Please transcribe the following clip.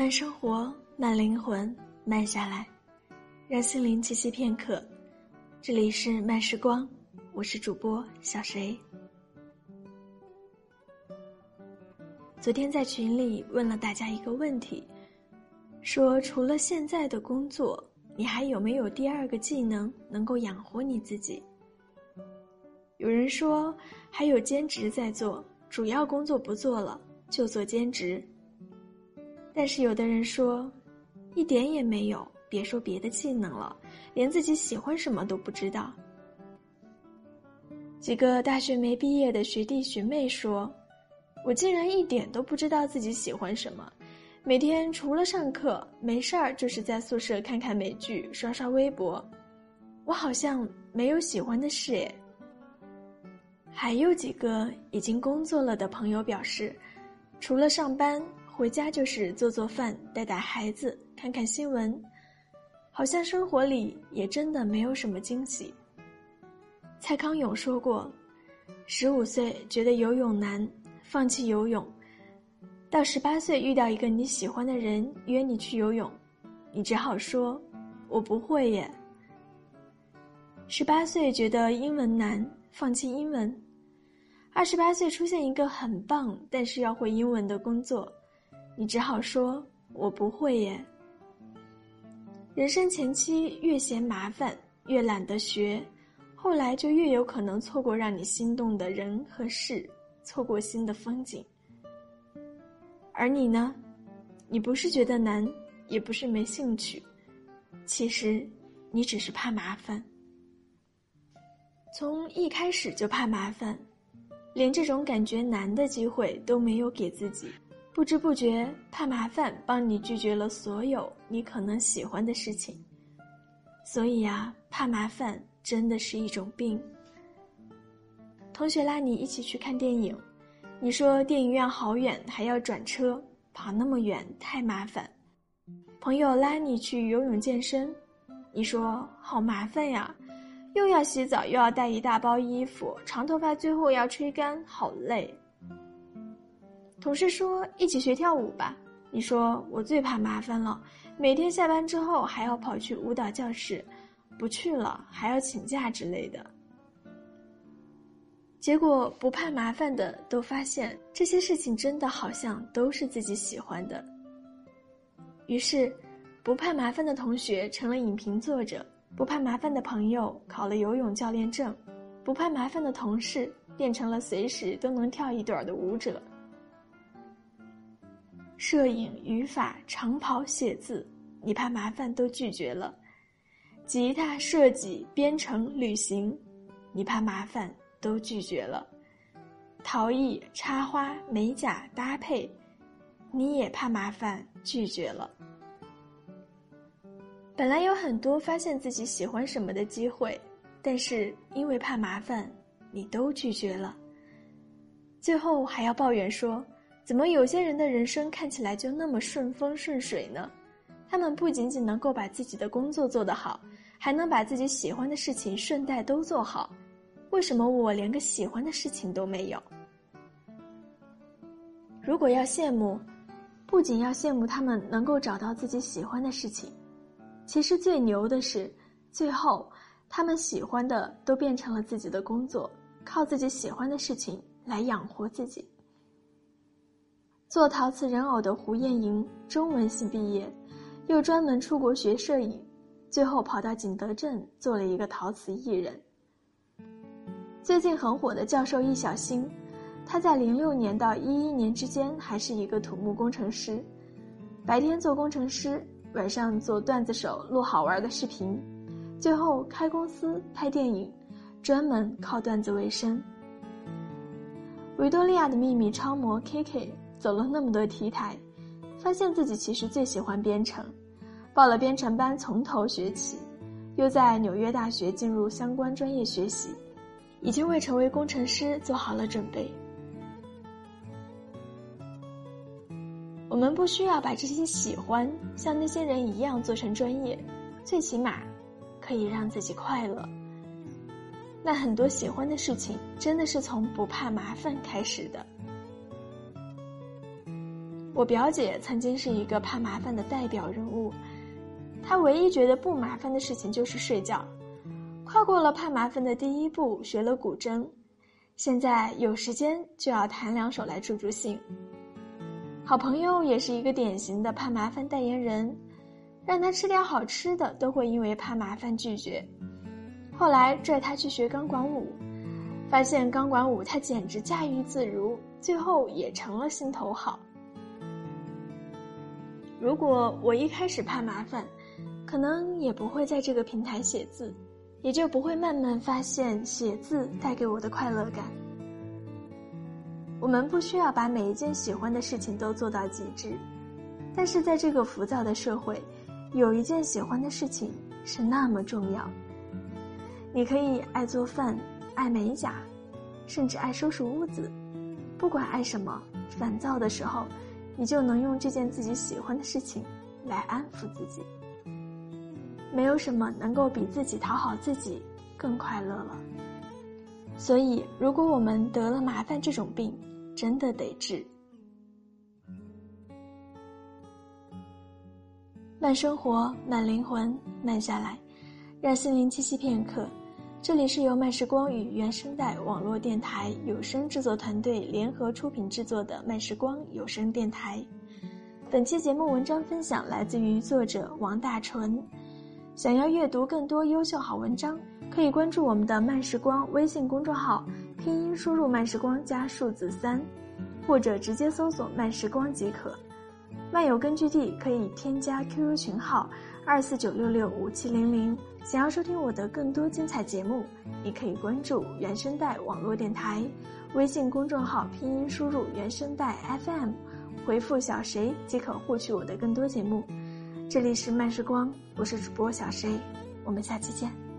慢生活，慢灵魂，慢下来，让心灵栖息片刻。这里是慢时光，我是主播小谁。昨天在群里问了大家一个问题，说除了现在的工作，你还有没有第二个技能能够养活你自己？有人说还有兼职在做，主要工作不做了，就做兼职。但是有的人说，一点也没有，别说别的技能了，连自己喜欢什么都不知道。几个大学没毕业的学弟学妹说，我竟然一点都不知道自己喜欢什么，每天除了上课没事儿，就是在宿舍看看美剧、刷刷微博，我好像没有喜欢的事诶。还有几个已经工作了的朋友表示，除了上班。回家就是做做饭、带带孩子、看看新闻，好像生活里也真的没有什么惊喜。蔡康永说过：“十五岁觉得游泳难，放弃游泳；到十八岁遇到一个你喜欢的人约你去游泳，你只好说‘我不会耶’。十八岁觉得英文难，放弃英文；二十八岁出现一个很棒但是要会英文的工作。”你只好说：“我不会耶。”人生前期越嫌麻烦，越懒得学，后来就越有可能错过让你心动的人和事，错过新的风景。而你呢？你不是觉得难，也不是没兴趣，其实你只是怕麻烦。从一开始就怕麻烦，连这种感觉难的机会都没有给自己。不知不觉，怕麻烦，帮你拒绝了所有你可能喜欢的事情。所以啊，怕麻烦真的是一种病。同学拉你一起去看电影，你说电影院好远，还要转车，跑那么远太麻烦。朋友拉你去游泳健身，你说好麻烦呀，又要洗澡，又要带一大包衣服，长头发最后要吹干，好累。同事说一起学跳舞吧，你说我最怕麻烦了，每天下班之后还要跑去舞蹈教室，不去了还要请假之类的。结果不怕麻烦的都发现这些事情真的好像都是自己喜欢的。于是，不怕麻烦的同学成了影评作者，不怕麻烦的朋友考了游泳教练证，不怕麻烦的同事变成了随时都能跳一段的舞者。摄影、语法、长跑、写字，你怕麻烦都拒绝了；吉他、设计、编程、旅行，你怕麻烦都拒绝了；陶艺、插花、美甲、搭配，你也怕麻烦拒绝了。本来有很多发现自己喜欢什么的机会，但是因为怕麻烦，你都拒绝了。最后还要抱怨说。怎么有些人的人生看起来就那么顺风顺水呢？他们不仅仅能够把自己的工作做得好，还能把自己喜欢的事情顺带都做好。为什么我连个喜欢的事情都没有？如果要羡慕，不仅要羡慕他们能够找到自己喜欢的事情，其实最牛的是，最后他们喜欢的都变成了自己的工作，靠自己喜欢的事情来养活自己。做陶瓷人偶的胡艳莹，中文系毕业，又专门出国学摄影，最后跑到景德镇做了一个陶瓷艺人。最近很火的教授易小星，他在零六年到一一年之间还是一个土木工程师，白天做工程师，晚上做段子手录好玩的视频，最后开公司拍电影，专门靠段子为生。维多利亚的秘密超模 K K。走了那么多 T 台，发现自己其实最喜欢编程，报了编程班从头学起，又在纽约大学进入相关专业学习，已经为成为工程师做好了准备。我们不需要把这些喜欢像那些人一样做成专业，最起码可以让自己快乐。那很多喜欢的事情，真的是从不怕麻烦开始的。我表姐曾经是一个怕麻烦的代表人物，她唯一觉得不麻烦的事情就是睡觉，跨过了怕麻烦的第一步，学了古筝，现在有时间就要弹两首来助助兴。好朋友也是一个典型的怕麻烦代言人，让他吃点好吃的都会因为怕麻烦拒绝。后来拽他去学钢管舞，发现钢管舞他简直驾驭自如，最后也成了心头好。如果我一开始怕麻烦，可能也不会在这个平台写字，也就不会慢慢发现写字带给我的快乐感。我们不需要把每一件喜欢的事情都做到极致，但是在这个浮躁的社会，有一件喜欢的事情是那么重要。你可以爱做饭，爱美甲，甚至爱收拾屋子，不管爱什么，烦躁的时候。你就能用这件自己喜欢的事情来安抚自己。没有什么能够比自己讨好自己更快乐了。所以，如果我们得了麻烦这种病，真的得治。慢生活，慢灵魂，慢下来，让心灵栖息片刻。这里是由慢时光与原声带网络电台有声制作团队联合出品制作的慢时光有声电台。本期节目文章分享来自于作者王大纯。想要阅读更多优秀好文章，可以关注我们的慢时光微信公众号，拼音输入慢时光加数字三，或者直接搜索慢时光即可。漫游根据地可以添加 QQ 群号。二四九六六五七零零，想要收听我的更多精彩节目，你可以关注原声带网络电台微信公众号，拼音输入原声带 FM，回复小谁即可获取我的更多节目。这里是慢时光，我是主播小谁，我们下期见。